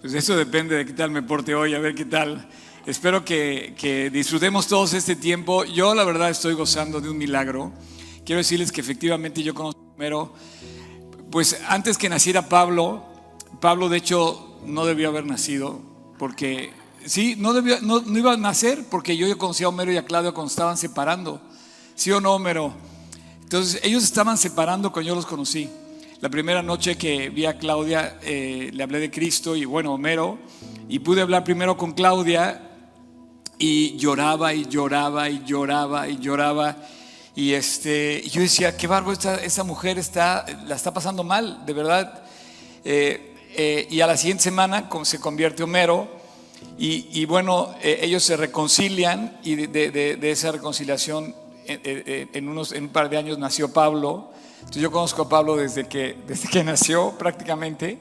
Pues eso depende de qué tal me porte hoy, a ver qué tal. Espero que, que, disfrutemos todos este tiempo. Yo la verdad estoy gozando de un milagro. Quiero decirles que efectivamente yo conozco primero, pues antes que naciera Pablo, Pablo de hecho no debió haber nacido, porque sí, no, debió, no, no iba a nacer porque yo, yo conocía a Homero y a Claudio cuando estaban separando. ¿Sí o no, Homero? Entonces ellos estaban separando cuando yo los conocí. La primera noche que vi a Claudia, eh, le hablé de Cristo y bueno, Homero, y pude hablar primero con Claudia y lloraba y lloraba y lloraba y lloraba. Y este, yo decía, qué barbo, esta, esa mujer está, la está pasando mal, de verdad. Eh, eh, y a la siguiente semana se convierte Homero y, bueno, ellos se reconcilian y de, de, de esa reconciliación en, unos, en un par de años nació Pablo yo conozco a Pablo desde que, desde que nació prácticamente.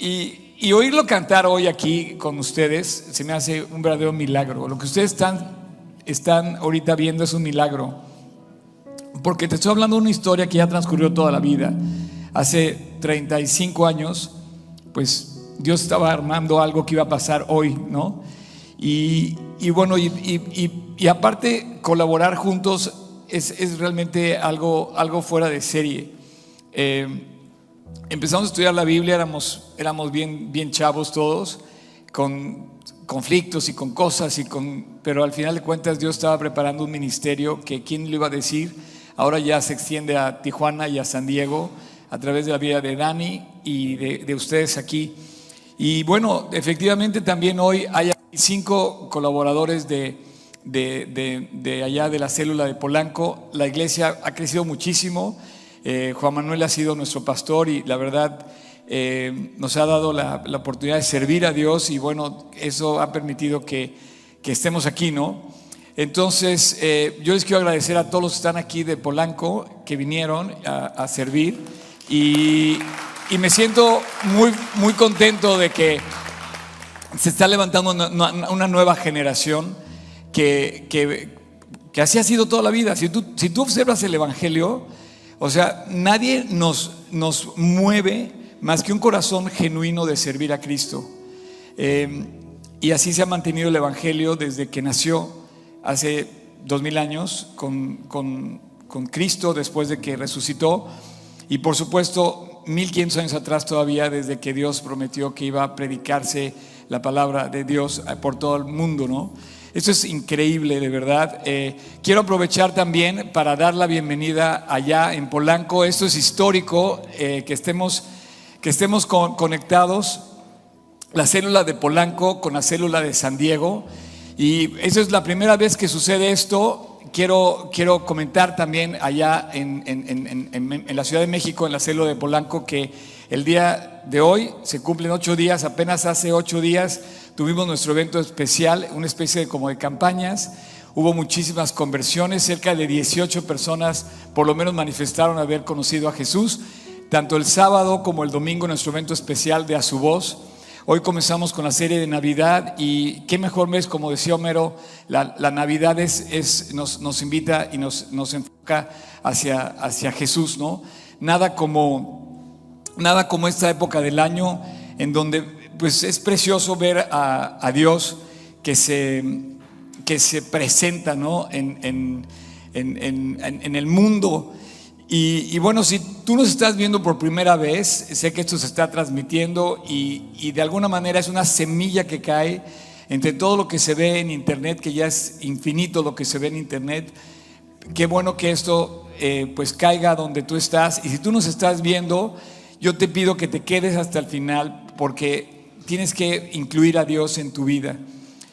Y, y, oírlo cantar hoy aquí con ustedes se me hace un verdadero milagro. Lo que ustedes están, están ahorita viendo es un milagro. Porque te estoy hablando de una historia que ya transcurrió toda la vida. Hace 35 años, pues Dios estaba armando algo que iba a pasar hoy, ¿no? Y, y bueno, y, y, aparte colaborar juntos es, realmente algo, algo fuera de serie. Eh, empezamos a estudiar la Biblia, éramos, éramos bien, bien chavos todos, con conflictos y con cosas, y con, pero al final de cuentas Dios estaba preparando un ministerio que, ¿quién lo iba a decir? Ahora ya se extiende a Tijuana y a San Diego a través de la vida de Dani y de, de ustedes aquí. Y bueno, efectivamente también hoy hay cinco colaboradores de de, allá de la célula de Polanco. La iglesia ha crecido muchísimo. Eh, Juan Manuel ha sido nuestro pastor y la verdad eh, nos ha dado la, oportunidad de servir a Dios y bueno, eso ha permitido que, estemos aquí, ¿no? Entonces, eh, yo les quiero agradecer a todos los que están aquí de Polanco, que vinieron a, servir y, me siento muy, muy contento de que se está levantando una nueva generación que, que, así ha sido toda la vida. Si tú, si tú observas el Evangelio, o sea, nadie nos, nos mueve más que un corazón genuino de servir a Cristo. Eh, y así se ha mantenido el Evangelio desde que nació hace dos mil años con, con, con, Cristo, después de que resucitó. Y por supuesto, mil quinientos años atrás todavía, desde que Dios prometió que iba a predicarse la palabra de Dios por todo el mundo, ¿no? Esto es increíble, de verdad. Eh, quiero aprovechar también para dar la bienvenida allá en Polanco. Esto es histórico, eh, que estemos, que estemos conectados, la célula de Polanco con la célula de San Diego. Y esa es la primera vez que sucede esto. Quiero, quiero comentar también allá en, en la Ciudad de México, en la célula de Polanco, que el día de hoy se cumplen ocho días, apenas hace ocho días Tuvimos nuestro evento especial, una especie de como de campañas. Hubo muchísimas conversiones, cerca de 18 personas por lo menos manifestaron haber conocido a Jesús, tanto el sábado como el domingo nuestro evento especial de A su voz. Hoy comenzamos con la serie de Navidad y qué mejor mes, como decía Homero, la, Navidad es, nos, invita y nos, nos enfoca hacia, hacia Jesús, ¿no? Nada como, nada como esta época del año en donde pues es precioso ver a, Dios que se, que se presenta ¿no? en, el mundo. Y, bueno, si tú nos estás viendo por primera vez, sé que esto se está transmitiendo y, y, de alguna manera es una semilla que cae entre todo lo que se ve en Internet, que ya es infinito lo que se ve en Internet. Qué bueno que esto eh, pues caiga donde tú estás. Y si tú nos estás viendo, yo te pido que te quedes hasta el final porque tienes que incluir a Dios en tu vida.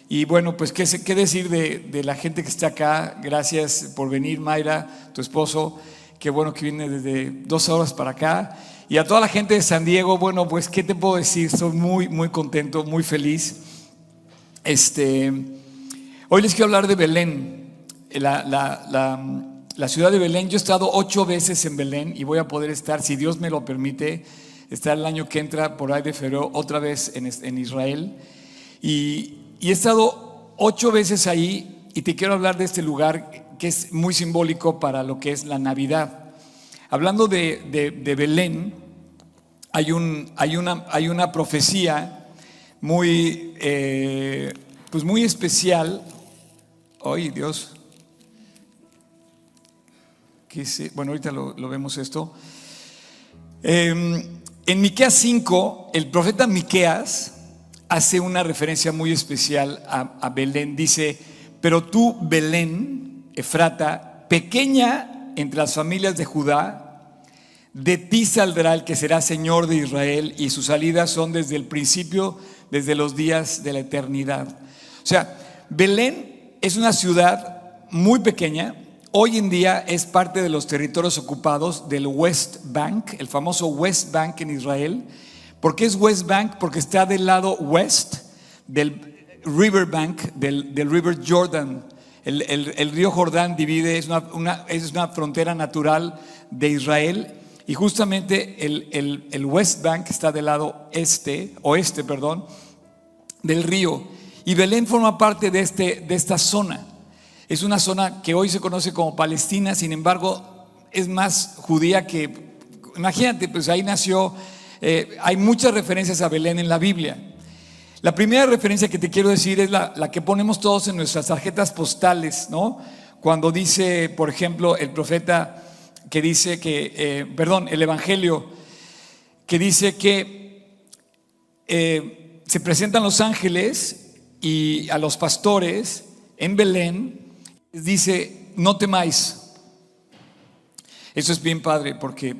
Y bueno, pues qué, qué decir de, la gente que está acá. Gracias por venir, Mayra, tu esposo. Qué bueno que viene desde dos horas para acá. Y a toda la gente de San Diego, bueno, pues qué te puedo decir. Estoy muy, muy contento, muy feliz. Este, hoy les quiero hablar de Belén. La, la, la ciudad de Belén. Yo he estado ocho veces en Belén y voy a poder estar, si Dios me lo permite, Está el año que entra por ahí de febrero otra vez en, Israel. Y, he estado ocho veces ahí y te quiero hablar de este lugar que es muy simbólico para lo que es la Navidad. Hablando de, Belén, hay, un, hay, una, hay una profecía muy, eh, pues muy especial. Ay, Dios. Bueno, ahorita lo, vemos esto. Em, en Miqueas 5, el profeta Miqueas hace una referencia muy especial a, a Belén. Dice, pero tú, Belén, Efrata, pequeña entre las familias de Judá, de ti saldrá el que será Señor de Israel y sus salidas son desde el principio, desde los días de la eternidad. O sea, Belén es una ciudad muy pequeña. Hoy en día es parte de los territorios ocupados del West Bank, el famoso West Bank en Israel. ¿Por qué es West Bank? Porque está del lado west del River Bank, del, River Jordan. El, río Jordán divide, es una, es una frontera natural de Israel y justamente el, West Bank está del lado este, oeste, perdón, del río. Y Belén forma parte de, este, de esta zona. Es una zona que hoy se conoce como Palestina, sin embargo, es más judía que, imagínate, pues ahí nació, eh, hay muchas referencias a Belén en la Biblia. La primera referencia que te quiero decir es la, que ponemos todos en nuestras tarjetas postales, ¿no? Cuando dice, por ejemplo, el profeta que dice que, eh, perdón, el Evangelio que dice que eh, se presentan los ángeles y a los pastores en Belén, dice, no temáis. Eso es bien padre porque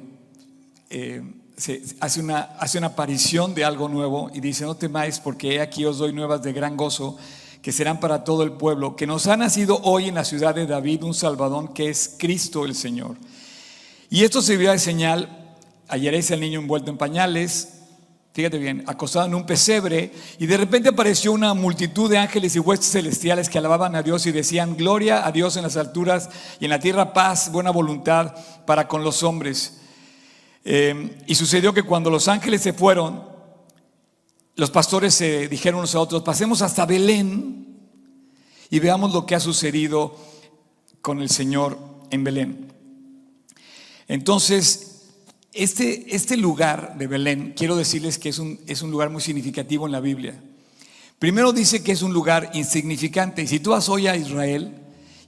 eh, se hace una, hace una aparición de algo nuevo y dice, no temáis porque aquí os doy nuevas de gran gozo que serán para todo el pueblo, que nos ha nacido hoy en la ciudad de David un Salvador que es Cristo el Señor. Y esto servirá de señal. Hallaréis al niño envuelto en pañales, fíjate bien, acostado en un pesebre, y de repente apareció una multitud de ángeles y huestes celestiales que alababan a Dios y decían, gloria a Dios en las alturas y en la tierra paz, buena voluntad para con los hombres. Eh, y sucedió que cuando los ángeles se fueron, los pastores se dijeron unos a otros, pasemos hasta Belén y veamos lo que ha sucedido con el Señor en Belén. Entonces, este, este lugar de Belén, quiero decirles que es un, es un lugar muy significativo en la Biblia. Primero dice que es un lugar insignificante. Y si tú vas hoy a Israel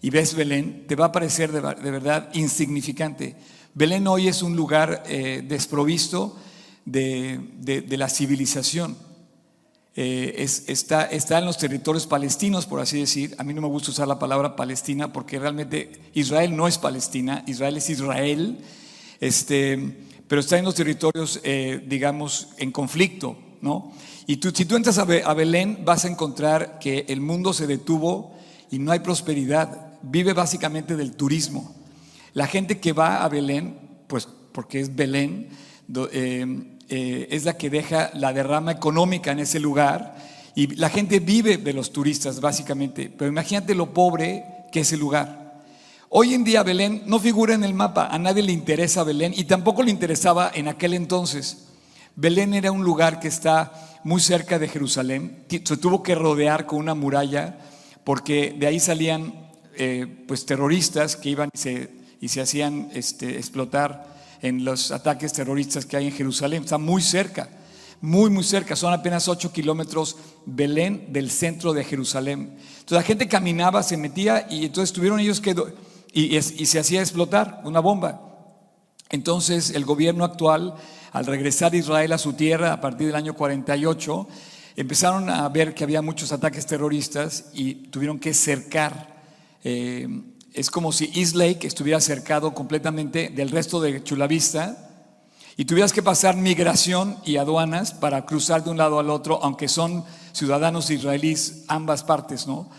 y ves Belén, te va a parecer de, verdad insignificante. Belén hoy es un lugar eh, desprovisto de, la civilización. Eh, está, está, en los territorios palestinos, por así decir. A mí no me gusta usar la palabra Palestina porque realmente Israel no es Palestina, Israel es Israel, este, pero está en los territorios, eh, digamos, en conflicto, ¿no? Y tú, si tú entras a, Belén, vas a encontrar que el mundo se detuvo y no hay prosperidad. Vive básicamente del turismo. La gente que va a Belén, pues porque es Belén, eh, eh, es la que deja la derrama económica en ese lugar y la gente vive de los turistas básicamente, pero imagínate lo pobre que es el lugar. Hoy en día Belén no figura en el mapa, a nadie le interesa Belén y tampoco le interesaba en aquel entonces. Belén era un lugar que está muy cerca de Jerusalén, se tuvo que rodear con una muralla porque de ahí salían eh, pues terroristas que iban y se, y se hacían este, explotar en los ataques terroristas que hay en Jerusalén. Está muy cerca, muy, muy cerca. Son apenas 8 kilómetros Belén del centro de Jerusalén. Entonces la gente caminaba, se metía y entonces tuvieron ellos que... Y, se hacía explotar una bomba. Entonces el gobierno actual, al regresar Israel a su tierra a partir del año 48, empezaron a ver que había muchos ataques terroristas y tuvieron que cercar eh, es como si East Lake estuviera cercado completamente del resto de Chulavista y tuvieras que pasar migración y aduanas para cruzar de un lado al otro, aunque son ciudadanos israelíes ambas partes, ¿no?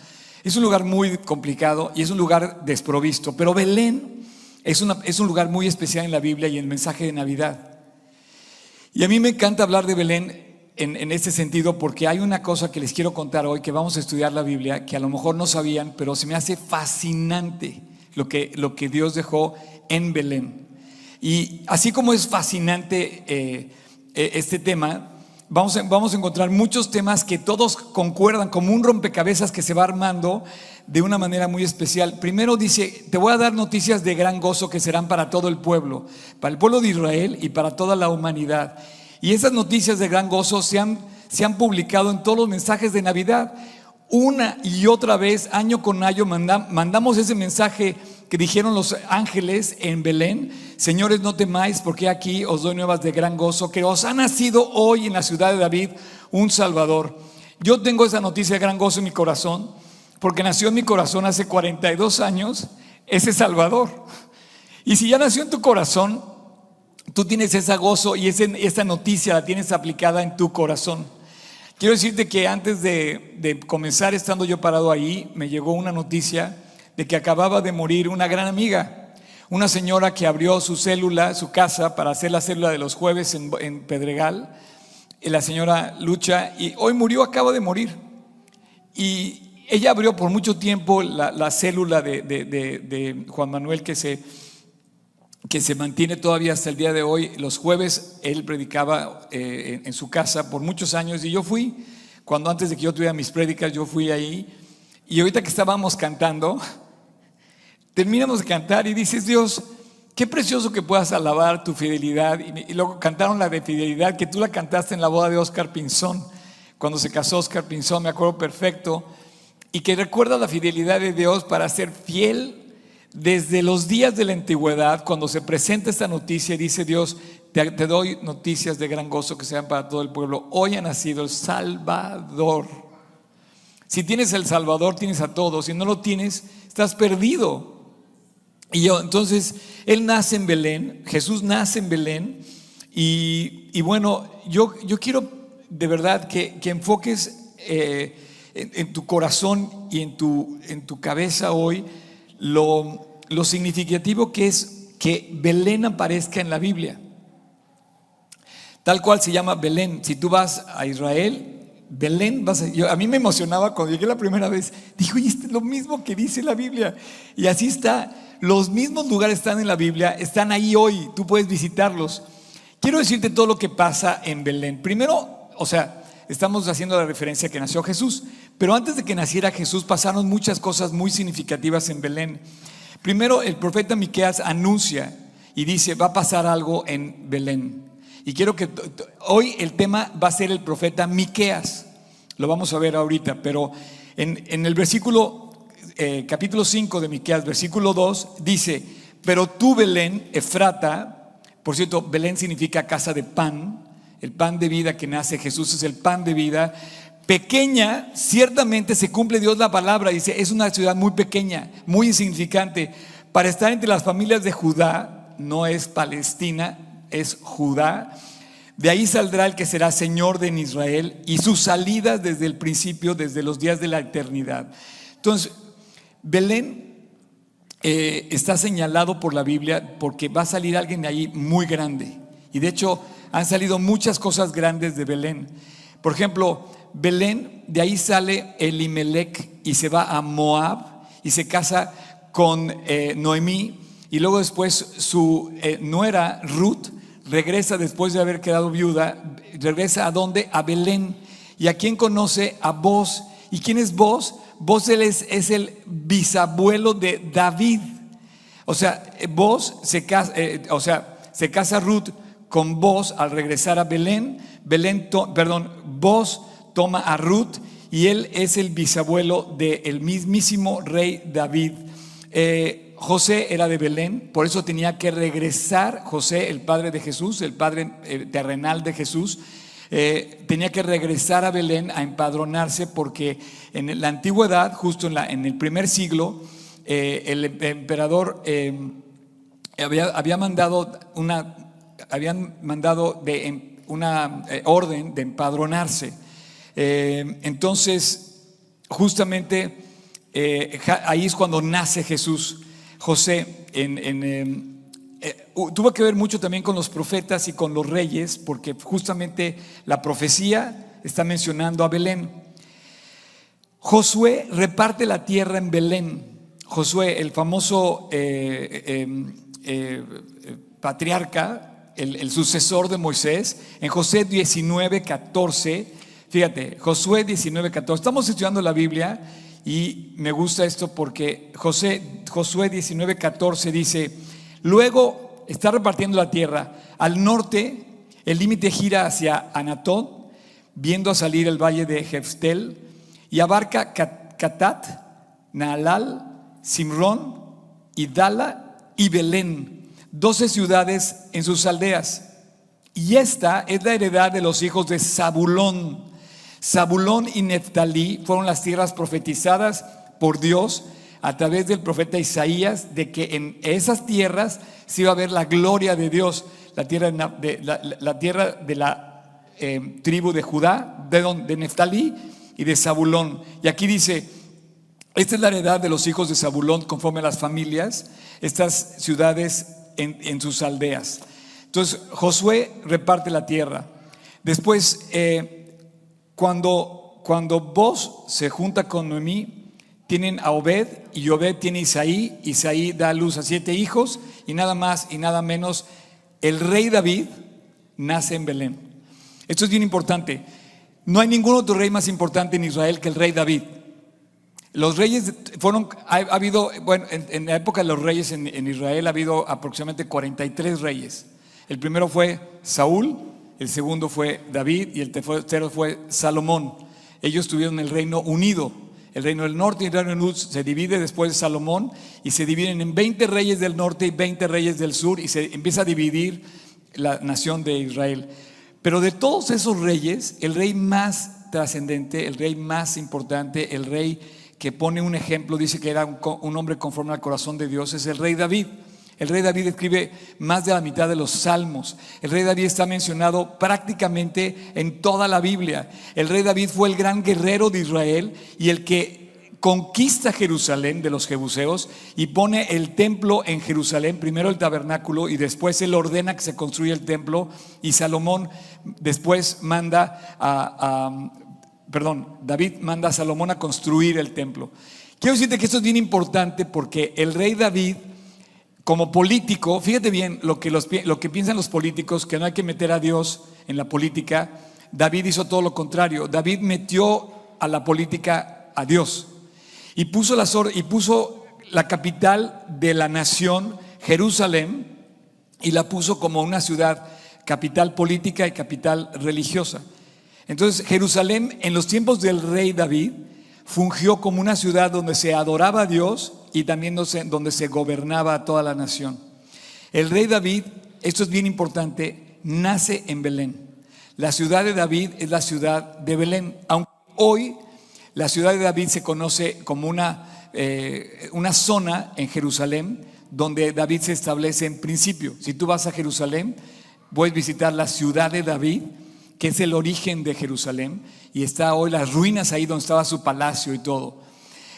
Es un lugar muy complicado y es un lugar desprovisto, pero Belén es, es un lugar muy especial en la Biblia y en el mensaje de Navidad. Y a mí me encanta hablar de Belén en, este sentido porque hay una cosa que les quiero contar hoy, que vamos a estudiar la Biblia, que a lo mejor no sabían, pero se me hace fascinante lo que, lo que Dios dejó en Belén. Y así como es fascinante eh, eh, este tema, vamos a, vamos a encontrar muchos temas que todos concuerdan como un rompecabezas que se va armando de una manera muy especial. Primero dice, te voy a dar noticias de gran gozo que serán para todo el pueblo, para el pueblo de Israel y para toda la humanidad. Y esas noticias de gran gozo se han, se han publicado en todos los mensajes de Navidad. Una y otra vez, año con año, mandamos ese mensaje que dijeron los ángeles en Belén. Señores, no temáis, porque aquí os doy nuevas de gran gozo, que os ha nacido hoy en la ciudad de David un Salvador. Yo tengo esa noticia de gran gozo en mi corazón, porque nació en mi corazón hace 42 años ese Salvador. Y si ya nació en tu corazón, tú tienes ese gozo y esa noticia la tienes aplicada en tu corazón. Quiero decirte que antes de, de, comenzar estando yo parado ahí, me llegó una noticia de que acababa de morir una gran amiga, una señora que abrió su célula, su casa, para hacer la célula de los jueves en, en Pedregal, la señora Lucha, y hoy murió, acaba de morir. Y ella abrió por mucho tiempo la, célula de, de Juan Manuel que se que se mantiene todavía hasta el día de hoy. Los jueves él predicaba eh, en, su casa por muchos años y yo fui, cuando antes de que yo tuviera mis prédicas, yo fui ahí. Y ahorita que estábamos cantando, terminamos de cantar y dices, Dios, qué precioso que puedas alabar tu fidelidad. Y, luego cantaron la de fidelidad, que tú la cantaste en la boda de Oscar Pinzón, cuando se casó Oscar Pinzón, me acuerdo perfecto. Y que recuerda la fidelidad de Dios para ser fiel desde los días de la antigüedad, cuando se presenta esta noticia, dice Dios, te, doy noticias de gran gozo que sean para todo el pueblo. Hoy ha nacido el Salvador. Si tienes el Salvador, tienes a todos. Si no lo tienes, estás perdido. Y yo, entonces, Él nace en Belén, Jesús nace en Belén. Y, bueno, yo, yo quiero de verdad que, enfoques eh, en, tu corazón y en tu, en tu cabeza hoy lo, significativo que es que Belén aparezca en la Biblia. Tal cual se llama Belén. Si tú vas a Israel, Belén, vas a, a mí me emocionaba cuando llegué la primera vez. Dijo, y este es lo mismo que dice la Biblia. Y así está. Los mismos lugares están en la Biblia, están ahí hoy. Tú puedes visitarlos. Quiero decirte todo lo que pasa en Belén. Primero, o sea, estamos haciendo la referencia que nació Jesús. Pero antes de que naciera Jesús pasaron muchas cosas muy significativas en Belén. Primero, el profeta Miqueas anuncia y dice, va a pasar algo en Belén. Y quiero que hoy el tema va a ser el profeta Miqueas. Lo vamos a ver ahorita, pero en, el versículo eh, capítulo 5 de Miqueas, versículo 2 dice, "Pero tú Belén, Efrata, por cierto, Belén significa casa de pan, el pan de vida que nace Jesús es el pan de vida pequeña, ciertamente se cumple Dios la palabra, dice, es una ciudad muy pequeña, muy insignificante. Para estar entre las familias de Judá, no es Palestina, es Judá. De ahí saldrá el que será Señor de Israel y sus salidas desde el principio, desde los días de la eternidad. Entonces, Belén eh, está señalado por la Biblia porque va a salir alguien de ahí muy grande. Y de hecho, han salido muchas cosas grandes de Belén. Por ejemplo, Belén, de ahí sale Elimelech y se va a Moab y se casa con eh, Noemí y luego después su eh, nuera Ruth regresa después de haber quedado viuda, regresa a dónde? A Belén. ¿Y a quién conoce? A vos. ¿Y quién es vos? Vos es, el bisabuelo de David. O sea, vos se casa, eh, o sea, se casa Ruth con vos al regresar a Belén. Belén, perdón, toma a Ruth y él es el bisabuelo del mismísimo rey David. Eh, José era de Belén, por eso tenía que regresar José, el padre de Jesús, el padre eh, terrenal de Jesús, eh, tenía que regresar a Belén a empadronarse porque en la antigüedad, justo en, en el primer siglo, el emperador había, había, mandado una, habían mandado de, una orden de empadronarse. Eh, entonces, justamente eh, ahí es cuando nace Jesús. José em, eh, tuvo que ver mucho también con los profetas y con los reyes, porque justamente la profecía está mencionando a Belén. Josué reparte la tierra en Belén. Josué, el famoso em, patriarca, el, el, sucesor de Moisés, en José 19, 14, Fíjate, Josué 19:14. Estamos estudiando la Biblia y me gusta esto porque José, Josué 19:14 dice, luego está repartiendo la tierra. Al norte el límite gira hacia Anatot, viendo salir el valle de Jeftel, y abarca Catat, Naalal, Simrón, Idala y Belén, doce ciudades en sus aldeas. Y esta es la heredad de los hijos de Zabulón. Zabulón y Neftalí fueron las tierras profetizadas por Dios a través del profeta Isaías de que en esas tierras se iba a ver la gloria de Dios, la tierra de la, tierra de la eh, tribu de Judá, de, Neftalí y de Zabulón. Y aquí dice, esta es la heredad de los hijos de Zabulón conforme a las familias, estas ciudades en, sus aldeas. Entonces Josué reparte la tierra. Después, eh, cuando, cuando vos se junta con Noemí, tienen a Obed y Obed tiene a Isaí. Isaí da luz a siete hijos y nada más y nada menos. El rey David nace en Belén. Esto es bien importante. No hay ningún otro rey más importante en Israel que el rey David. Los reyes fueron, ha, habido, bueno, en, la época de los reyes en, Israel ha habido aproximadamente 43 reyes. El primero fue Saúl, el segundo fue David y el tercero fue Salomón. Ellos tuvieron el reino unido. El reino del norte y el reino del sur se divide después de Salomón y se dividen en 20 reyes del norte y 20 reyes del sur y se empieza a dividir la nación de Israel. Pero de todos esos reyes, el rey más trascendente, el rey más importante, el rey que pone un ejemplo, dice que era un, hombre conforme al corazón de Dios, es el rey David. El rey David escribe más de la mitad de los salmos. El rey David está mencionado prácticamente en toda la Biblia. El rey David fue el gran guerrero de Israel y el que conquista Jerusalén de los jebuseos y pone el templo en Jerusalén, primero el tabernáculo y después él ordena que se construya el templo y Salomón después manda a, perdón, David manda a Salomón a construir el templo. Quiero decirte que esto es bien importante porque el rey David, como político, fíjate bien lo que, lo que piensan los políticos, que no hay que meter a Dios en la política. David hizo todo lo contrario. David metió a la política a Dios y puso la, y puso la capital de la nación, Jerusalén, y la puso como una ciudad capital política y capital religiosa. Entonces Jerusalén en los tiempos del rey David fungió como una ciudad donde se adoraba a Dios y también donde se gobernaba toda la nación. El rey David, esto es bien importante, nace en Belén. La ciudad de David es la ciudad de Belén, aunque hoy la ciudad de David se conoce como una, eh, una zona en Jerusalén donde David se establece en principio. Si tú vas a Jerusalén, puedes visitar la ciudad de David que es el origen de Jerusalén, y está hoy las ruinas ahí donde estaba su palacio y todo.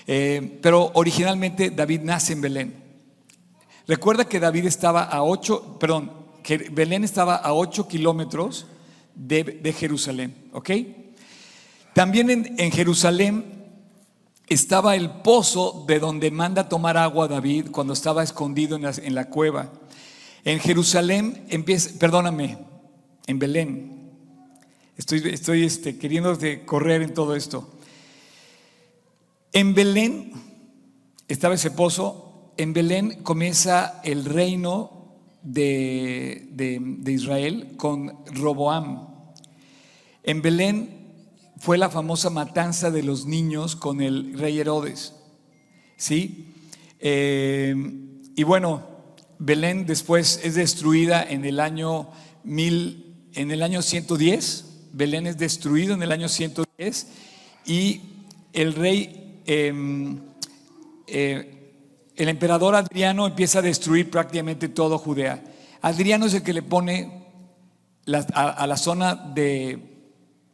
Eh, pero originalmente David nace en Belén. Recuerda que David estaba a 8, perdón, que Belén estaba a 8 kilómetros de, Jerusalén, ¿ok? También en, Jerusalén estaba el pozo de donde manda tomar agua David cuando estaba escondido en la, cueva. En Jerusalén empieza, perdóname, en Belén, Estoy, estoy este, queriendo correr en todo esto. En Belén estaba ese pozo. En Belén comienza el reino de, de Israel con Roboam. En Belén fue la famosa matanza de los niños con el rey Herodes. ¿Sí? Eh, y bueno, Belén después es destruida en el año mil, en el año 110 Belén es destruido en el año 110 y el rey, em, eh, el emperador Adriano empieza a destruir prácticamente todo Judea. Adriano es el que le pone a, la zona de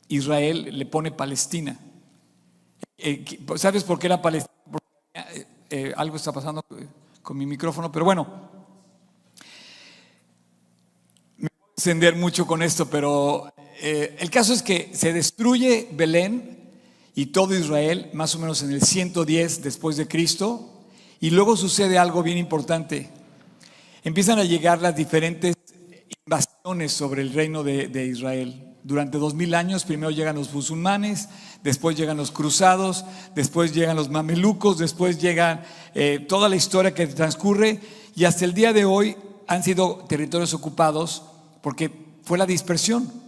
Israel, le pone Palestina. Eh, ¿Sabes por qué era Palestina? Eh, algo está pasando con mi micrófono, pero bueno, me voy a encender mucho con esto, pero el caso es que se destruye Belén y todo Israel más o menos en el 110 después de Cristo y luego sucede algo bien importante. Empiezan a llegar las diferentes invasiones sobre el reino de, Israel. Durante dos mil años primero llegan los musulmanes, después llegan los cruzados, después llegan los mamelucos, después llega eh, toda la historia que transcurre y hasta el día de hoy han sido territorios ocupados porque fue la dispersión.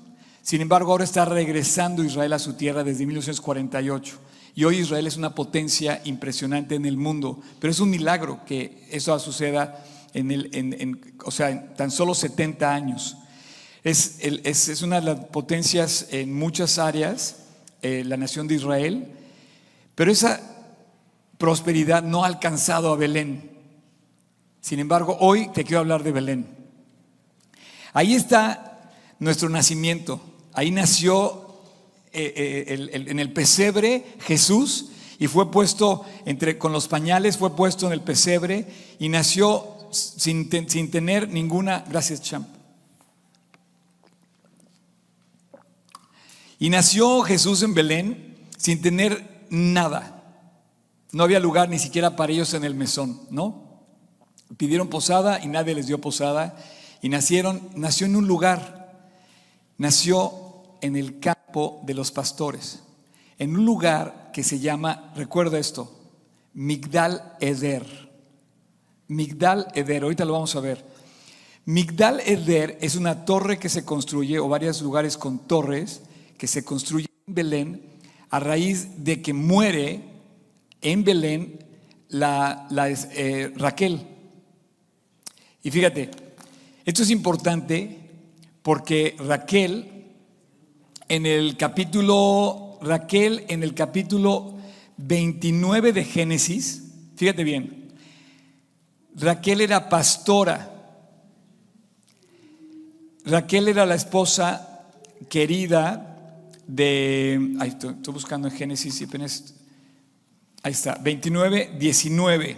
Sin embargo, ahora está regresando Israel a su tierra desde 1948. Y hoy Israel es una potencia impresionante en el mundo. Pero es un milagro que eso suceda en, el, o sea, en tan solo 70 años. Es, es, una de las potencias en muchas áreas, eh, la nación de Israel. Pero esa prosperidad no ha alcanzado a Belén. Sin embargo, hoy te quiero hablar de Belén. Ahí está nuestro nacimiento. Ahí nació eh, eh, en el pesebre Jesús y fue puesto entre, con los pañales, fue puesto en el pesebre y nació sin, sin tener ninguna, gracias Champ. Y nació Jesús en Belén sin tener nada. No había lugar ni siquiera para ellos en el mesón, ¿no? Pidieron posada y nadie les dio posada. Y nacieron, nació en un lugar, nació en el campo de los pastores, en un lugar que se llama, recuerda esto, Migdal Eder. Migdal Eder, ahorita lo vamos a ver. Migdal Eder es una torre que se construye, o varios lugares con torres, que se construye en Belén a raíz de que muere en Belén la, eh, Raquel. Y fíjate, esto es importante porque Raquel en el capítulo, Raquel en el capítulo 29 de Génesis, fíjate bien, Raquel era pastora. Raquel era la esposa querida de, ay, estoy, buscando en Génesis y apenas Ahí está, 29, 19.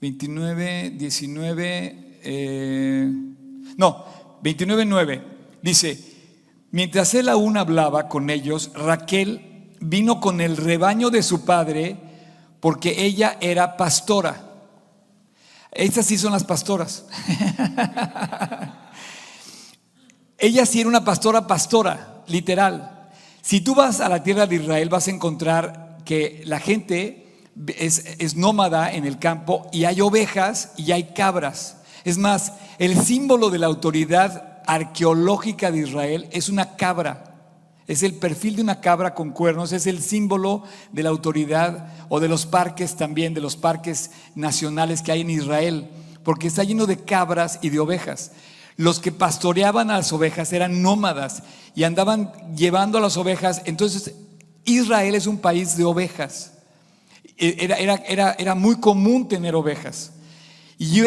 29, 19, no, 29, 9. Dice, mientras él aún hablaba con ellos, Raquel vino con el rebaño de su padre porque ella era pastora. Estas sí son las pastoras. ella sí era una pastora, pastora, literal. Si tú vas a la tierra de Israel vas a encontrar que la gente es, nómada en el campo y hay ovejas y hay cabras. Es más, el símbolo de la autoridad arqueológica de Israel es una cabra. Es el perfil de una cabra con cuernos, es el símbolo de la autoridad o de los parques también, de los parques nacionales que hay en Israel, porque está lleno de cabras y de ovejas. Los que pastoreaban a las ovejas eran nómadas y andaban llevando a las ovejas, entonces Israel es un país de ovejas. E, era, muy común tener ovejas. Y,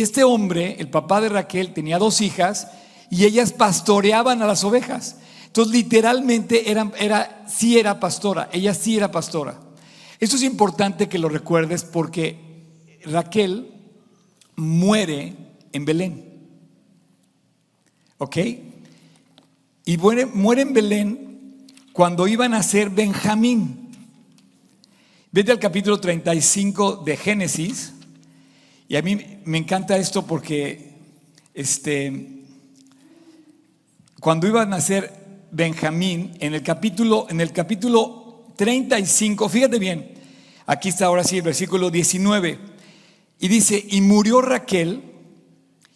este hombre, el papá de Raquel, tenía dos hijas y ellas pastoreaban a las ovejas. Entonces, literalmente, era, sí era pastora, ella sí era pastora. Esto es importante que lo recuerdes porque Raquel muere en Belén. ¿Ok? Y muere, muere en Belén cuando iban a ser Benjamín. Vete al capítulo 35 de Génesis. Y a mí me encanta esto porque este, cuando iban a ser Benjamín, en el capítulo, en el capítulo 35, fíjate bien, aquí está ahora sí el versículo 19, y dice, y murió Raquel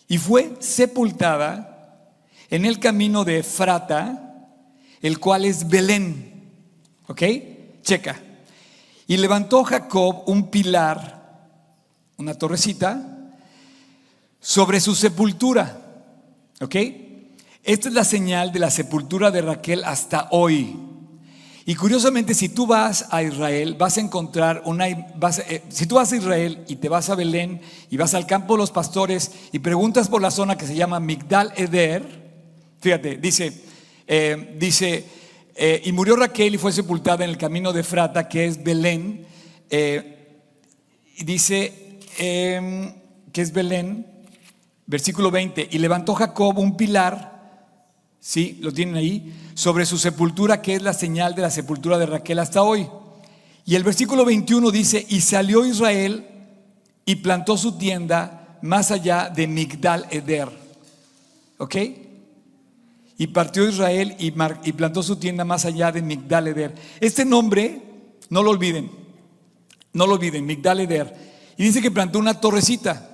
y fue sepultada en el camino de Efrata, el cual es Belén. ¿Ok? Checa. Y levantó Jacob un pilar, una torrecita, sobre su sepultura. ¿Ok? Esta es la señal de la sepultura de Raquel hasta hoy. Y curiosamente, si tú vas a Israel, vas a encontrar una. Eh, si tú vas a Israel y te vas a Belén y vas al campo de los pastores y preguntas por la zona que se llama Migdal Eder, fíjate, dice: eh, dice, eh, y murió Raquel y fue sepultada en el camino de Frata, que es Belén. Y dice em, que es Belén, versículo 20, y levantó Jacob un pilar, ¿sí? Lo tienen ahí, sobre su sepultura, que es la señal de la sepultura de Raquel hasta hoy. Y el versículo 21 dice, y salió Israel y plantó su tienda más allá de Migdal Eder. ¿Ok? Y partió Israel y, plantó su tienda más allá de Migdaleder. Este nombre, no lo olviden, no lo olviden, Migdaleder. Y dice que plantó una torrecita.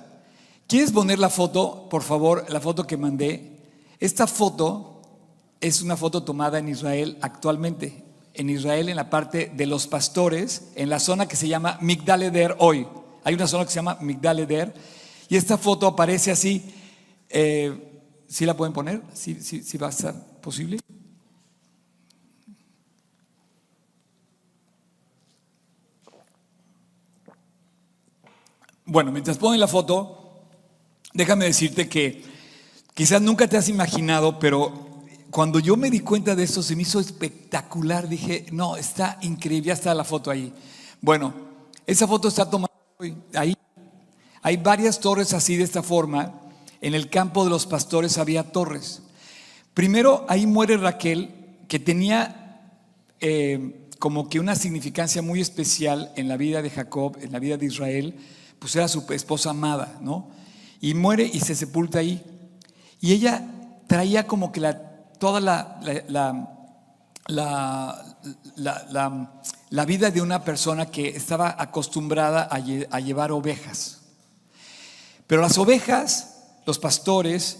¿Quieres poner la foto, por favor, la foto que mandé? Esta foto es una foto tomada en Israel actualmente. En Israel, en la parte de los pastores, en la zona que se llama Migdaleder hoy. Hay una zona que se llama Migdaleder. Y esta foto aparece así. Eh, ¿Sí la pueden poner? ¿Sí, sí, va a ser posible? Bueno, mientras ponen la foto, déjame decirte que quizás nunca te has imaginado, pero cuando yo me di cuenta de esto se me hizo espectacular. Dije, no, está increíble, ya está la foto ahí. Bueno, esa foto está tomada ahí. Hay varias torres así de esta forma. En el campo de los pastores había torres. Primero, ahí muere Raquel, que tenía eh, como que una significancia muy especial en la vida de Jacob, en la vida de Israel pues era su esposa amada, ¿no? Y muere y se sepulta ahí. Y ella traía como que la, toda la, la, la, vida de una persona que estaba acostumbrada a, a llevar ovejas. Pero las ovejas, los pastores,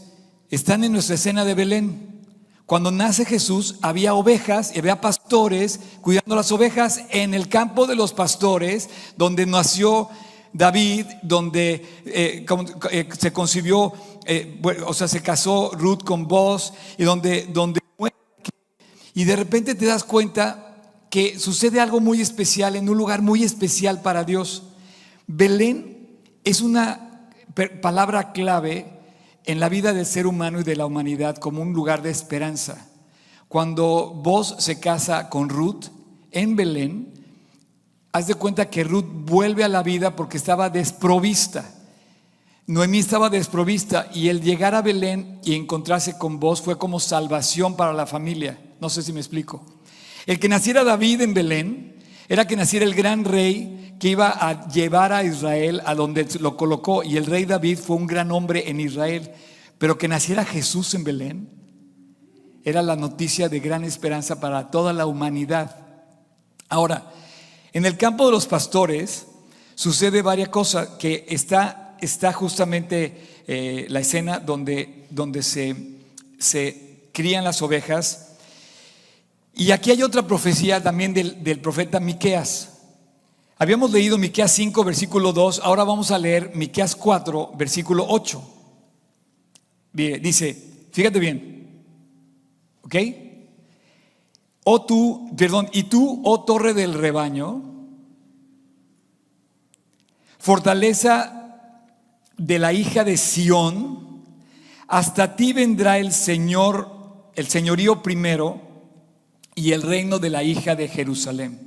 están en nuestra escena de Belén. Cuando nace Jesús había ovejas y había pastores cuidando las ovejas en el campo de los pastores donde nació David, donde eh, eh, se concibió, eh, o sea, se casó Ruth con vos, y donde, donde y de repente te das cuenta que sucede algo muy especial en un lugar muy especial para Dios. Belén es una palabra clave en la vida del ser humano y de la humanidad como un lugar de esperanza. Cuando vos se casa con Ruth en Belén, Haz de cuenta que Ruth vuelve a la vida porque estaba desprovista. Noemí estaba desprovista y el llegar a Belén y encontrarse con vos fue como salvación para la familia. No sé si me explico. El que naciera David en Belén era que naciera el gran rey que iba a llevar a Israel a donde lo colocó. Y el rey David fue un gran hombre en Israel. Pero que naciera Jesús en Belén era la noticia de gran esperanza para toda la humanidad. Ahora, en el campo de los pastores sucede varias cosas, que está, está justamente eh, la escena donde, donde se, se crían las ovejas. Y aquí hay otra profecía también del, del profeta Miqueas. Habíamos leído Miqueas 5, versículo 2, ahora vamos a leer Miqueas 4, versículo 8. Dice, fíjate bien, ¿ok? Oh tú, perdón, y tú, oh torre del rebaño, fortaleza de la hija de Sión, hasta ti vendrá el Señor, el señorío primero y el reino de la hija de Jerusalén.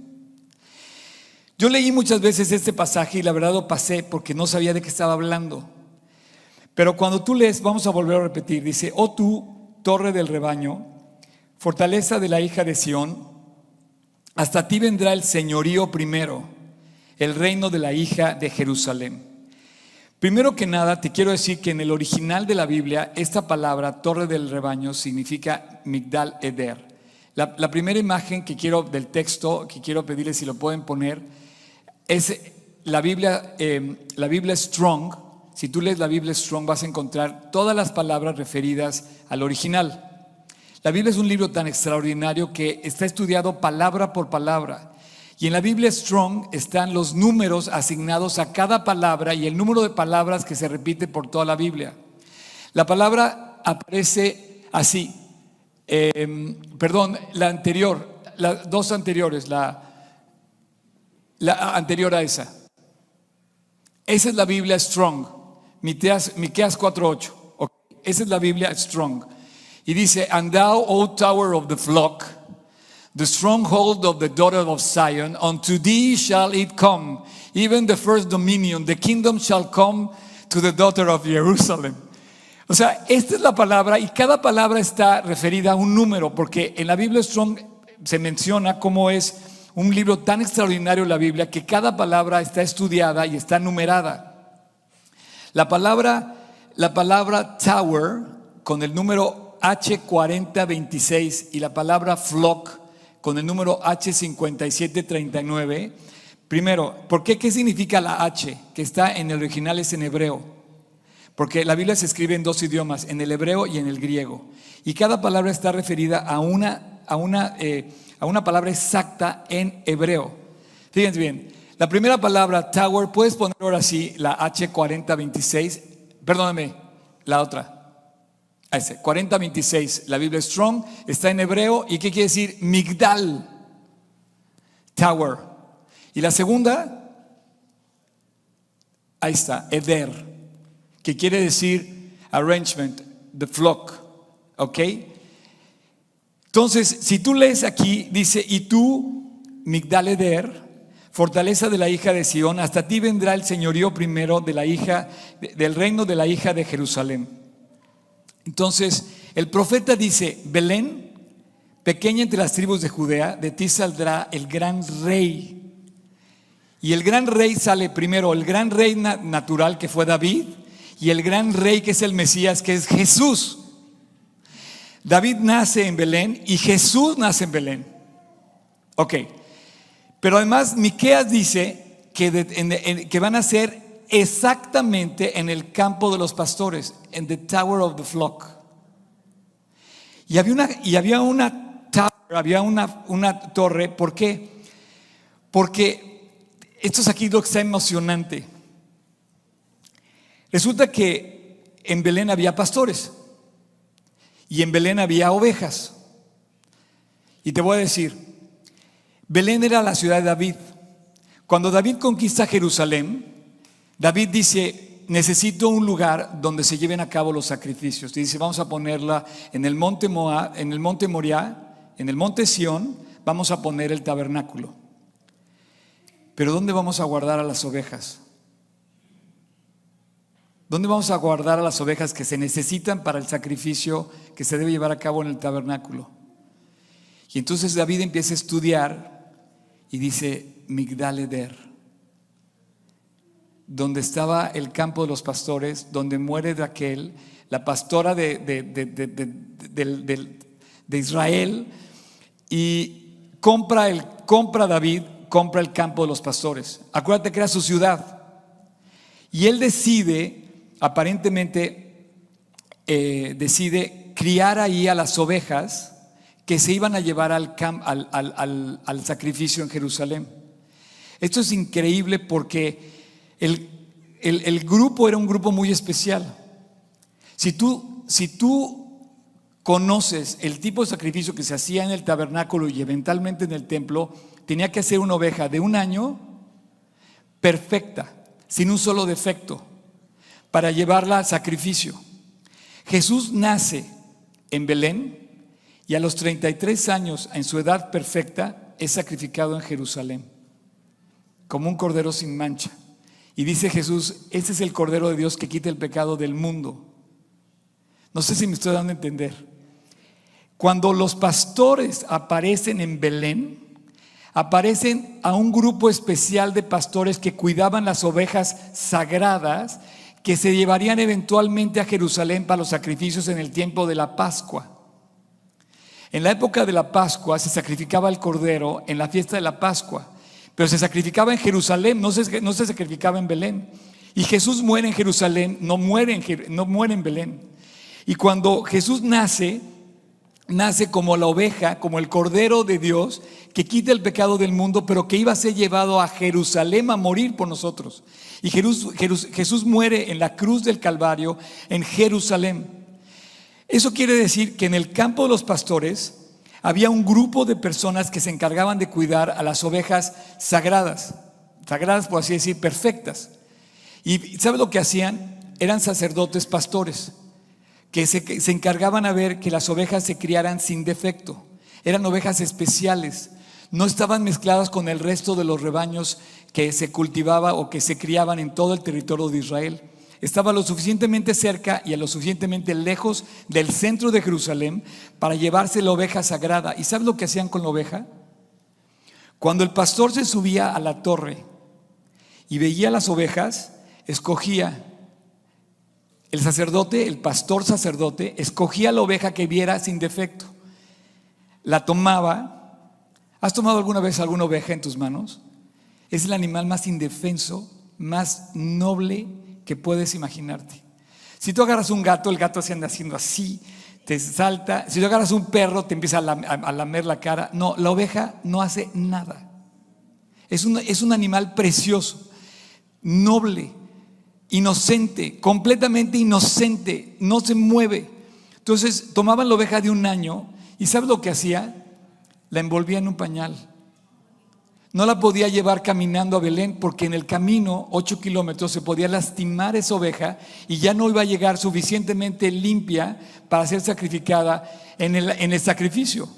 Yo leí muchas veces este pasaje y la verdad lo pasé porque no sabía de qué estaba hablando. Pero cuando tú lees, vamos a volver a repetir, dice, oh tú, torre del rebaño, fortaleza de la hija de Sión, hasta ti vendrá el señorío primero, el reino de la hija de Jerusalén. Primero que nada, te quiero decir que en el original de la Biblia, esta palabra, torre del rebaño, significa Migdal Eder. La, primera imagen que quiero del texto, que quiero pedirles si lo pueden poner, es la Biblia, eh, la Biblia Strong. Si tú lees la Biblia Strong, vas a encontrar todas las palabras referidas al original. La Biblia es un libro tan extraordinario que está estudiado palabra por palabra. Y en la Biblia Strong están los números asignados a cada palabra y el número de palabras que se repite por toda la Biblia. La palabra aparece así. Em, perdón, la anterior, las dos anteriores, la, la anterior a esa. Esa es la Biblia Strong, Miqueas, 4.8. Esa es la Biblia Strong. Y dice, and thou, O tower of the flock, the stronghold of the daughter of Zion, unto thee shall it come, even the first dominion, the kingdom shall come to the daughter of Jerusalem. O sea, esta es la palabra y cada palabra está referida a un número, porque en la Biblia Strong se menciona cómo es un libro tan extraordinario la Biblia que cada palabra está estudiada y está numerada. La palabra, la palabra tower con el número H4026 y la palabra flock con el número H5739. Primero, ¿por qué? ¿Qué significa la H? Que está en el original es en hebreo. porque la Biblia se escribe en dos idiomas, en el hebreo y en el griego. Y cada palabra está referida a una, a una, eh, a una palabra exacta en hebreo. Fíjense bien, la primera palabra, tower, puedes poner ahora sí la H4026, perdóname, la otra. Ese, 4026, la Biblia Strong, está en hebreo y ¿qué quiere decir? Migdal, tower. Y la segunda, ahí está, Eder, que quiere decir arrangement, the flock, ¿ok? Entonces, si tú lees aquí, dice, y tú, Migdal Eder, fortaleza de la hija de Sión, hasta ti vendrá el señorío primero de la hija, del reino de la hija de Jerusalén. Entonces, el profeta dice, Belén, pequeña entre las tribus de Judea, de ti saldrá el gran rey. Y el gran rey sale primero, el gran rey natural que fue David, y el gran rey que es el Mesías, que es Jesús. David nace en Belén y Jesús nace en Belén. Ok, pero además Miqueas dice que, que van a ser exactamente en el campo de los pastores, en the tower of the flock. Y había una, y había una una torre, ¿por qué? Porque esto es aquí lo que está emocionante. Resulta que en Belén había pastores y en Belén había ovejas. Y te voy a decir, Belén era la ciudad de David. Cuando David conquista Jerusalén, David dice, necesito un lugar donde se lleven a cabo los sacrificios. dice, vamos a ponerla en el monte Moab, en el monte Moriah, en el monte Sión, vamos a poner el tabernáculo. Pero ¿dónde vamos a guardar a las ovejas? ¿Dónde vamos a guardar a las ovejas que se necesitan para el sacrificio que se debe llevar a cabo en el tabernáculo? Y entonces David empieza a estudiar y dice Migdaleder donde estaba el campo de los pastores, donde muere Raquel, la pastora de, de, Israel, y compra, el, compra David, compra el campo de los pastores. Acuérdate que era su ciudad. Y él decide, aparentemente, eh, decide criar ahí a las ovejas que se iban a llevar al, al, al sacrificio en Jerusalén. Esto es increíble porque el, grupo era un grupo muy especial. Si tú, conoces el tipo de sacrificio que se hacía en el tabernáculo y eventualmente en el templo, tenía que hacer una oveja de un año perfecta, sin un solo defecto, para llevarla al sacrificio. Jesús nace en Belén y a los 33 años, en su edad perfecta, es sacrificado en Jerusalén, como un cordero sin mancha. Y dice Jesús, este es el Cordero de Dios que quita el pecado del mundo. No sé si me estoy dando a entender. Cuando los pastores aparecen en Belén, aparecen a un grupo especial de pastores que cuidaban las ovejas sagradas que se llevarían eventualmente a Jerusalén para los sacrificios en el tiempo de la Pascua. En la época de la Pascua se sacrificaba el cordero en la fiesta de la Pascua. Pero se sacrificaba en Jerusalén, no se, no se sacrificaba en Belén. Y Jesús muere en Jerusalén, no muere en, no muere en Belén. Y cuando Jesús nace, nace como la oveja, como el cordero de Dios, que quita el pecado del mundo, pero que iba a ser llevado a Jerusalén a morir por nosotros. Y Jesús muere en la cruz del Calvario en Jerusalén. Eso quiere decir que en el campo de los pastores, había un grupo de personas que se encargaban de cuidar a las ovejas sagradas, sagradas por así decir, perfectas. Y ¿sabe lo que hacían? Eran sacerdotes pastores, que se, se encargaban a ver que las ovejas se criaran sin defecto. Eran ovejas especiales, no estaban mezcladas con el resto de los rebaños que se cultivaba o que se criaban en todo el territorio de Israel estaba lo suficientemente cerca y a lo suficientemente lejos del centro de Jerusalén para llevarse la oveja sagrada. ¿Y sabes lo que hacían con la oveja? Cuando el pastor se subía a la torre y veía las ovejas, escogía el sacerdote, el pastor sacerdote, escogía la oveja que viera sin defecto. La tomaba. ¿Has tomado alguna vez alguna oveja en tus manos? Es el animal más indefenso, más noble que puedes imaginarte. Si tú agarras un gato, el gato se anda haciendo así, te salta. Si tú agarras un perro, te empieza a, lamer la cara. No, la oveja no hace nada. Es un, es un animal precioso, noble, inocente, completamente inocente, no se mueve. Entonces tomaban la oveja de un año y ¿sabes lo que hacía? La envolvía en un pañal no la podía llevar caminando a Belén porque en el camino, ocho kilómetros, se podía lastimar esa oveja y ya no iba a llegar suficientemente limpia para ser sacrificada en el, en el sacrificio.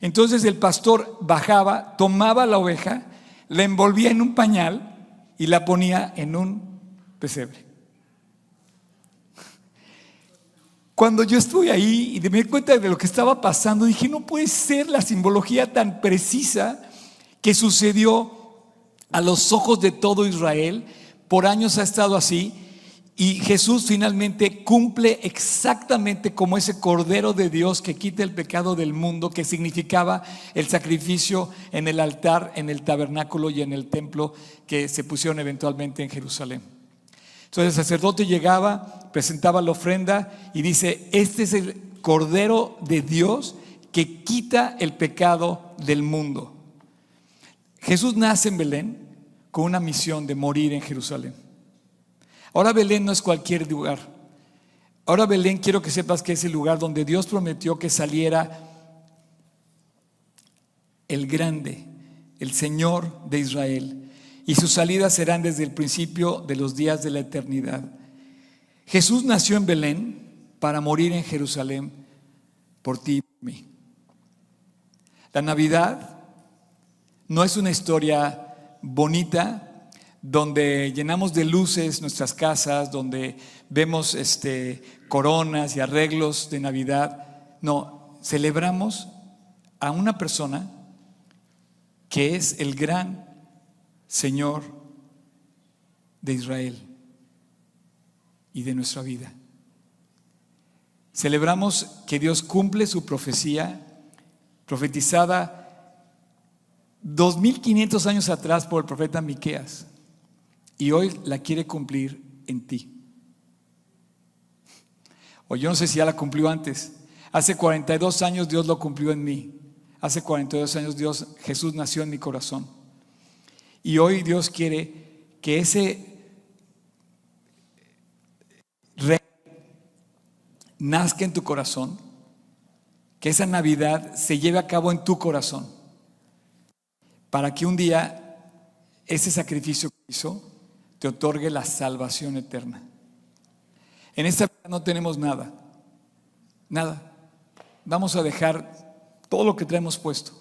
Entonces el pastor bajaba, tomaba la oveja, la envolvía en un pañal y la ponía en un pesebre. Cuando yo estuve ahí y me di cuenta de lo que estaba pasando, dije, no puede ser la simbología tan precisa que sucedió a los ojos de todo Israel. Por años ha estado así. Y Jesús finalmente cumple exactamente como ese Cordero de Dios que quita el pecado del mundo, que significaba el sacrificio en el altar, en el tabernáculo y en el templo que se pusieron eventualmente en Jerusalén. Entonces el sacerdote llegaba, presentaba la ofrenda y dice, este es el Cordero de Dios que quita el pecado del mundo. Jesús nace en Belén con una misión de morir en Jerusalén. Ahora Belén no es cualquier lugar. Ahora Belén quiero que sepas que es el lugar donde Dios prometió que saliera el grande, el Señor de Israel. Y sus salidas serán desde el principio de los días de la eternidad. Jesús nació en Belén para morir en Jerusalén por ti y por mí. La Navidad no es una historia bonita donde llenamos de luces nuestras casas, donde vemos este, coronas y arreglos de Navidad. No, celebramos a una persona que es el gran Señor de Israel y de nuestra vida. Celebramos que Dios cumple su profecía profetizada 2500 años atrás por el profeta Miqueas y hoy la quiere cumplir en ti. O yo no sé si ya la cumplió antes. Hace 42 años Dios lo cumplió en mí. Hace 42 años Dios Jesús nació en mi corazón. Y hoy Dios quiere que ese rey nazca en tu corazón, que esa Navidad se lleve a cabo en tu corazón para que un día ese sacrificio que hizo te otorgue la salvación eterna. En esta vida no tenemos nada, nada. Vamos a dejar todo lo que traemos puesto.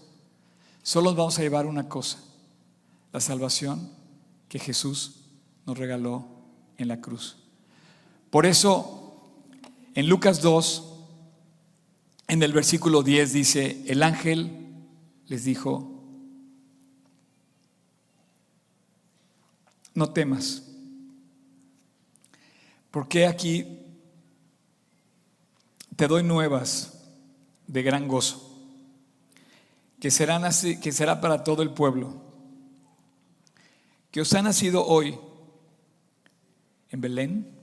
Solo vamos a llevar una cosa, la salvación que Jesús nos regaló en la cruz. Por eso, en Lucas 2, en el versículo 10 dice, el ángel les dijo, no temas. Porque aquí te doy nuevas de gran gozo, que, que será para todo el pueblo, que os ha nacido hoy en Belén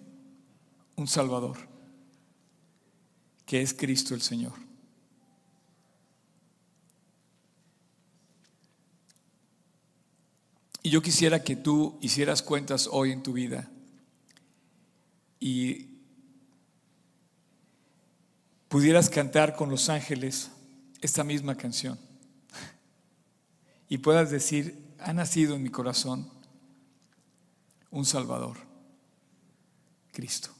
un Salvador, que es Cristo el Señor. Y yo quisiera que tú hicieras cuentas hoy en tu vida. Y pudieras cantar con los ángeles esta misma canción. Y puedas decir, ha nacido en mi corazón un Salvador, Cristo.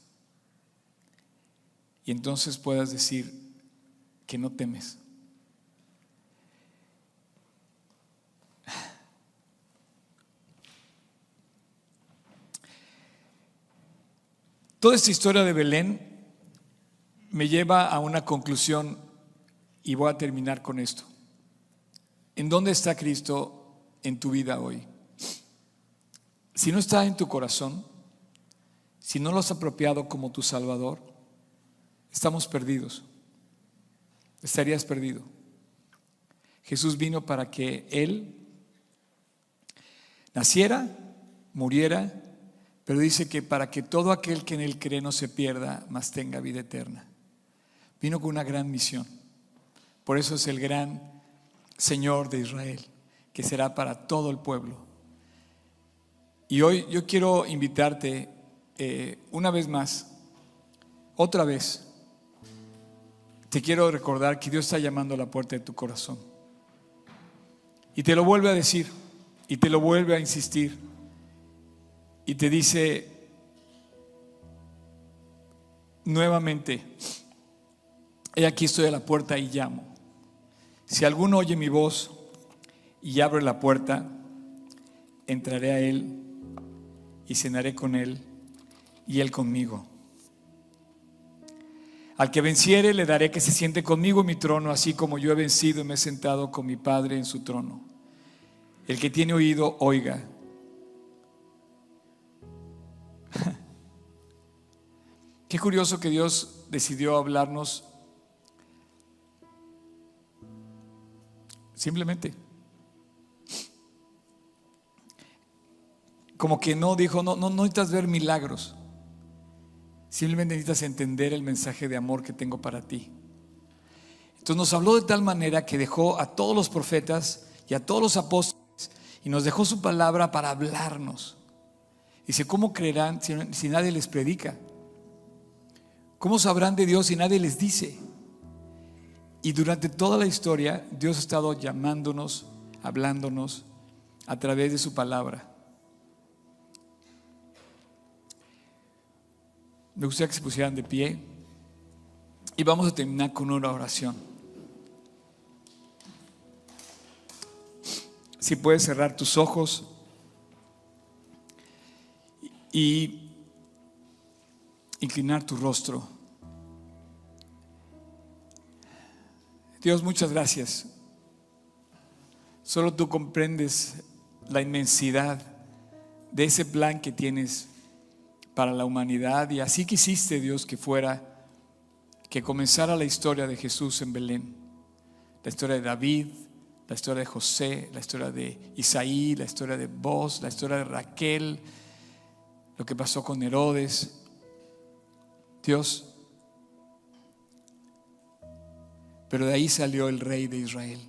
Y entonces puedas decir que no temes Toda esta historia de Belén me lleva a una conclusión y voy a terminar con esto. ¿En dónde está Cristo en tu vida hoy? Si no está en tu corazón, si no lo has apropiado como tu Salvador, estamos perdidos. Estarías perdido. Jesús vino para que Él naciera, muriera Pero dice que para que todo aquel que en él cree no se pierda, mas tenga vida eterna. Vino con una gran misión. Por eso es el gran Señor de Israel, que será para todo el pueblo. Y hoy yo quiero invitarte eh, una vez más, otra vez, te quiero recordar que Dios está llamando a la puerta de tu corazón. Y te lo vuelve a decir, y te lo vuelve a insistir, y te dice nuevamente, he aquí estoy a la puerta y llamo. Si alguno oye mi voz y abre la puerta, entraré a él y cenaré con él y él conmigo. Al que venciere le daré que se siente conmigo en mi trono, así como yo he vencido y me he sentado con mi Padre en su trono. El que tiene oído, oiga. Qué curioso que Dios decidió hablarnos simplemente. Como que no dijo, no, no, no necesitas ver milagros. Simplemente necesitas entender el mensaje de amor que tengo para ti. Entonces nos habló de tal manera que dejó a todos los profetas y a todos los apóstoles y nos dejó su palabra para hablarnos. Dice, ¿cómo creerán si, nadie les predica? ¿Cómo sabrán de Dios si nadie les dice? Y durante toda la historia Dios ha estado llamándonos, hablándonos a través de su palabra. Me gustaría que se pusieran de pie y vamos a terminar con una oración. Si puedes cerrar tus ojos y inclinar tu rostro. Dios, muchas gracias. Solo tú comprendes la inmensidad de ese plan que tienes para la humanidad y así quisiste Dios que fuera, que comenzara la historia de Jesús en Belén, la historia de David, la historia de José, la historia de Isaí, la historia de Boz, la historia de Raquel, lo que pasó con Herodes. Dios, pero de ahí salió el rey de Israel.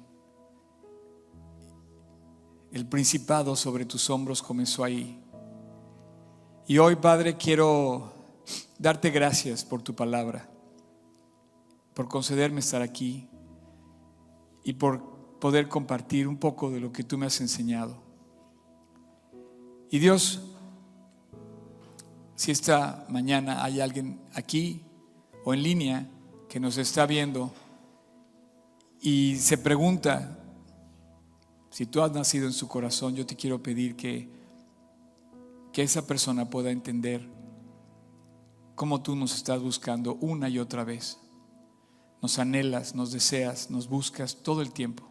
El principado sobre tus hombros comenzó ahí. Y hoy, Padre, quiero darte gracias por tu palabra, por concederme estar aquí y por poder compartir un poco de lo que tú me has enseñado. Y Dios, si esta mañana hay alguien aquí o en línea que nos está viendo y se pregunta si tú has nacido en su corazón, yo te quiero pedir que que esa persona pueda entender cómo tú nos estás buscando una y otra vez. Nos anhelas, nos deseas, nos buscas todo el tiempo.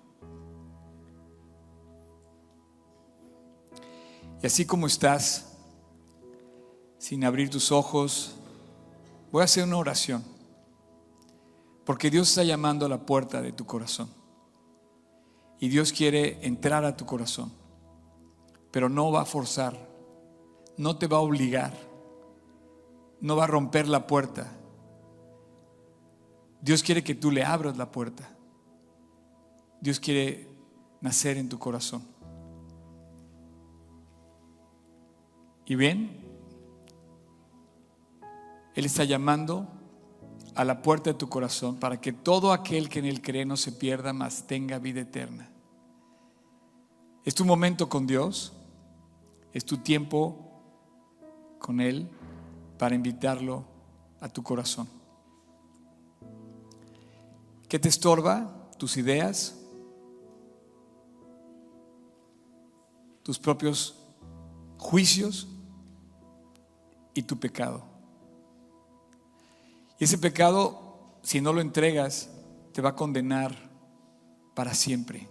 Y así como estás, sin abrir tus ojos, voy a hacer una oración. Porque Dios está llamando a la puerta de tu corazón. Y Dios quiere entrar a tu corazón. Pero no va a forzar no te va a obligar, no va a romper la puerta. Dios quiere que tú le abras la puerta. Dios quiere nacer en tu corazón. Y bien, Él está llamando a la puerta de tu corazón para que todo aquel que en Él cree no se pierda, mas tenga vida eterna. Es tu momento con Dios, es tu tiempo con Él para invitarlo a tu corazón. ¿Qué te estorba? Tus ideas, tus propios juicios y tu pecado. Y ese pecado, si no lo entregas, te va a condenar para siempre.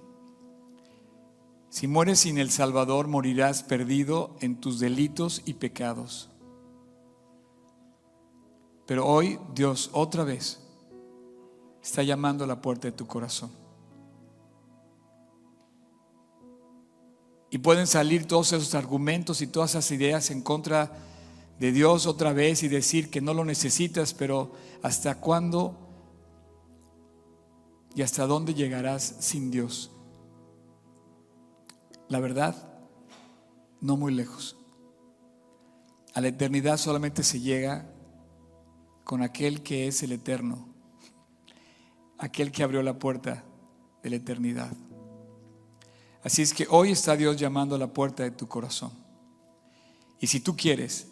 Si mueres sin el Salvador, morirás perdido en tus delitos y pecados. Pero hoy Dios otra vez está llamando a la puerta de tu corazón. Y pueden salir todos esos argumentos y todas esas ideas en contra de Dios otra vez y decir que no lo necesitas, pero ¿hasta cuándo y hasta dónde llegarás sin Dios? La verdad, no muy lejos. A la eternidad solamente se llega con aquel que es el eterno, aquel que abrió la puerta de la eternidad. Así es que hoy está Dios llamando a la puerta de tu corazón. Y si tú quieres,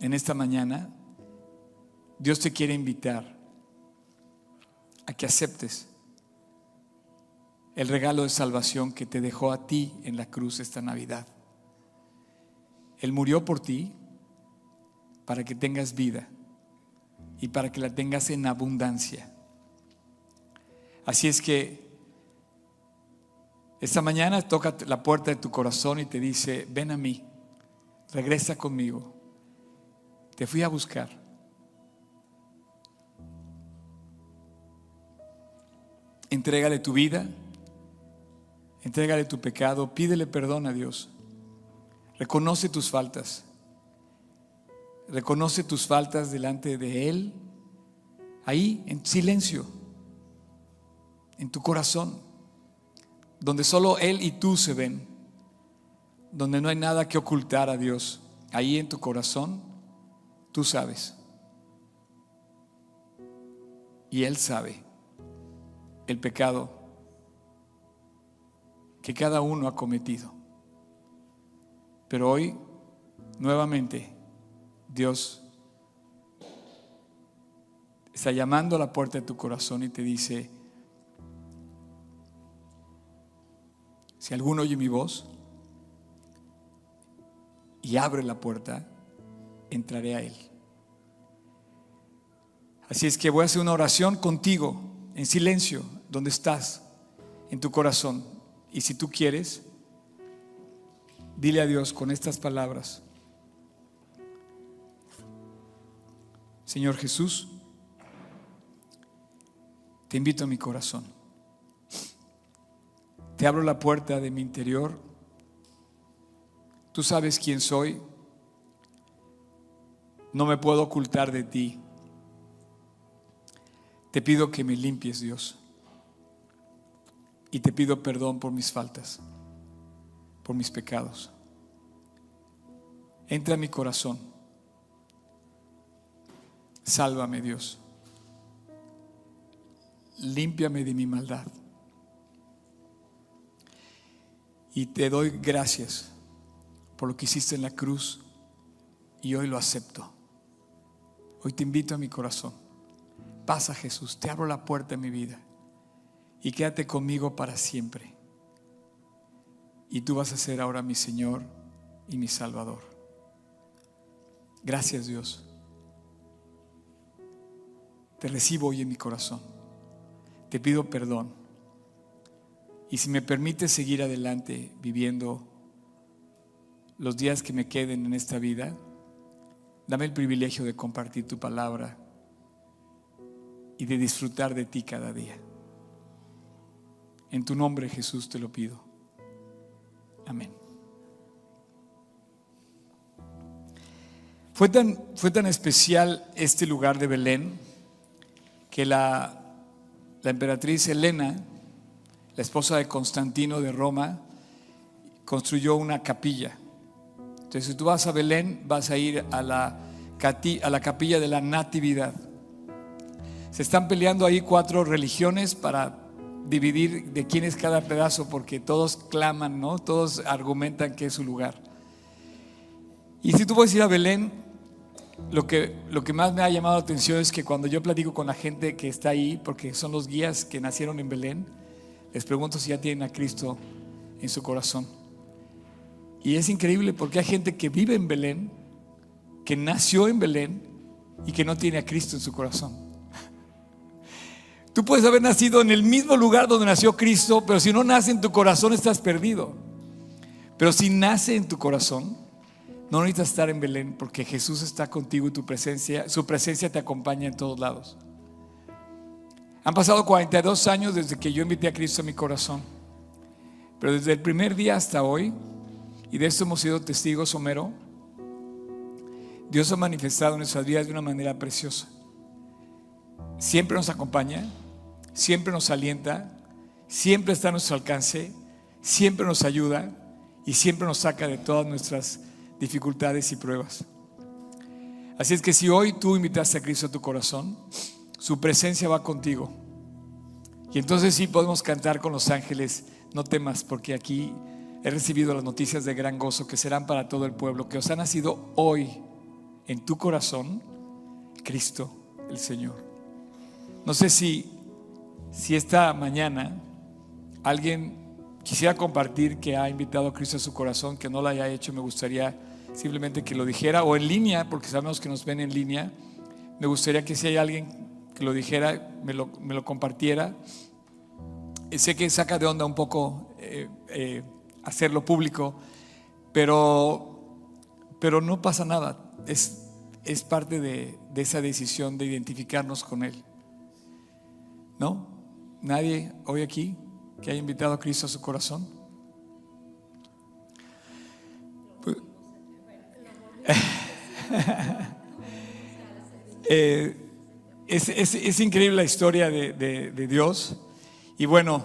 en esta mañana, Dios te quiere invitar a que aceptes el regalo de salvación que te dejó a ti en la cruz esta Navidad. Él murió por ti para que tengas vida y para que la tengas en abundancia. Así es que esta mañana toca la puerta de tu corazón y te dice, ven a mí, regresa conmigo. Te fui a buscar. Entrégale tu vida, entrégale tu pecado, pídele perdón a Dios. Reconoce tus faltas. Reconoce tus faltas delante de Él, ahí en silencio, en tu corazón. Donde solo Él y tú se ven, donde no hay nada que ocultar a Dios, ahí en tu corazón, tú sabes. Y Él sabe el pecado que cada uno ha cometido. Pero hoy, nuevamente, Dios está llamando a la puerta de tu corazón y te dice, Si alguno oye mi voz y abre la puerta, entraré a él. Así es que voy a hacer una oración contigo, en silencio, donde estás, en tu corazón. Y si tú quieres, dile a Dios con estas palabras. Señor Jesús, te invito a mi corazón. Te abro la puerta de mi interior. Tú sabes quién soy. No me puedo ocultar de ti. Te pido que me limpies, Dios. Y te pido perdón por mis faltas, por mis pecados. Entra a mi corazón. Sálvame, Dios. Límpiame de mi maldad. Y te doy gracias por lo que hiciste en la cruz y hoy lo acepto. Hoy te invito a mi corazón. Pasa Jesús, te abro la puerta de mi vida y quédate conmigo para siempre. Y tú vas a ser ahora mi Señor y mi Salvador. Gracias Dios. Te recibo hoy en mi corazón. Te pido perdón y si me permite seguir adelante viviendo los días que me queden en esta vida, dame el privilegio de compartir tu palabra y de disfrutar de ti cada día. En tu nombre Jesús te lo pido. Amén. Fue tan, fue tan especial este lugar de Belén que la, la emperatriz Elena la esposa de Constantino de Roma, construyó una capilla. Entonces, si tú vas a Belén, vas a ir a la, capilla de la Natividad. Se están peleando ahí cuatro religiones para dividir de quién es cada pedazo, porque todos claman, ¿no? Todos argumentan que es su lugar. Y si tú puedes ir a Belén, lo que, lo que más me ha llamado la atención es que cuando yo platico con la gente que está ahí, porque son los guías que nacieron en Belén, les pregunto si ya tienen a Cristo en su corazón. Y es increíble porque hay gente que vive en Belén, que nació en Belén y que no tiene a Cristo en su corazón. Tú puedes haber nacido en el mismo lugar donde nació Cristo, pero si no nace en tu corazón estás perdido. Pero si nace en tu corazón, no necesitas estar en Belén porque Jesús está contigo y tu presencia, su presencia te acompaña en todos lados. Han pasado 42 años desde que yo invité a Cristo a mi corazón. Pero desde el primer día hasta hoy, y de esto hemos sido testigos, Homero, Dios ha manifestado en nuestras vidas de una manera preciosa. Siempre nos acompaña, siempre nos alienta, siempre está a nuestro alcance, siempre nos ayuda y siempre nos saca de todas nuestras dificultades y pruebas. Así es que si hoy tú invitaste a Cristo a tu corazón, su presencia va contigo. Y entonces sí podemos cantar con los ángeles, no temas, porque aquí he recibido las noticias de gran gozo que serán para todo el pueblo, que os ha nacido hoy en tu corazón Cristo el Señor. No sé si, si esta mañana alguien quisiera compartir que ha invitado a Cristo a su corazón, que no lo haya hecho, me gustaría simplemente que lo dijera, o en línea, porque sabemos que nos ven en línea, me gustaría que si hay alguien que lo dijera, me lo, me lo compartiera. Sé que saca de onda un poco eh, eh, hacerlo público, pero, pero no pasa nada. Es, es parte de, de esa decisión de identificarnos con Él. ¿No? Nadie hoy aquí que haya invitado a Cristo a su corazón. Eh, es, es, es, increíble la historia de, de Dios. Y bueno,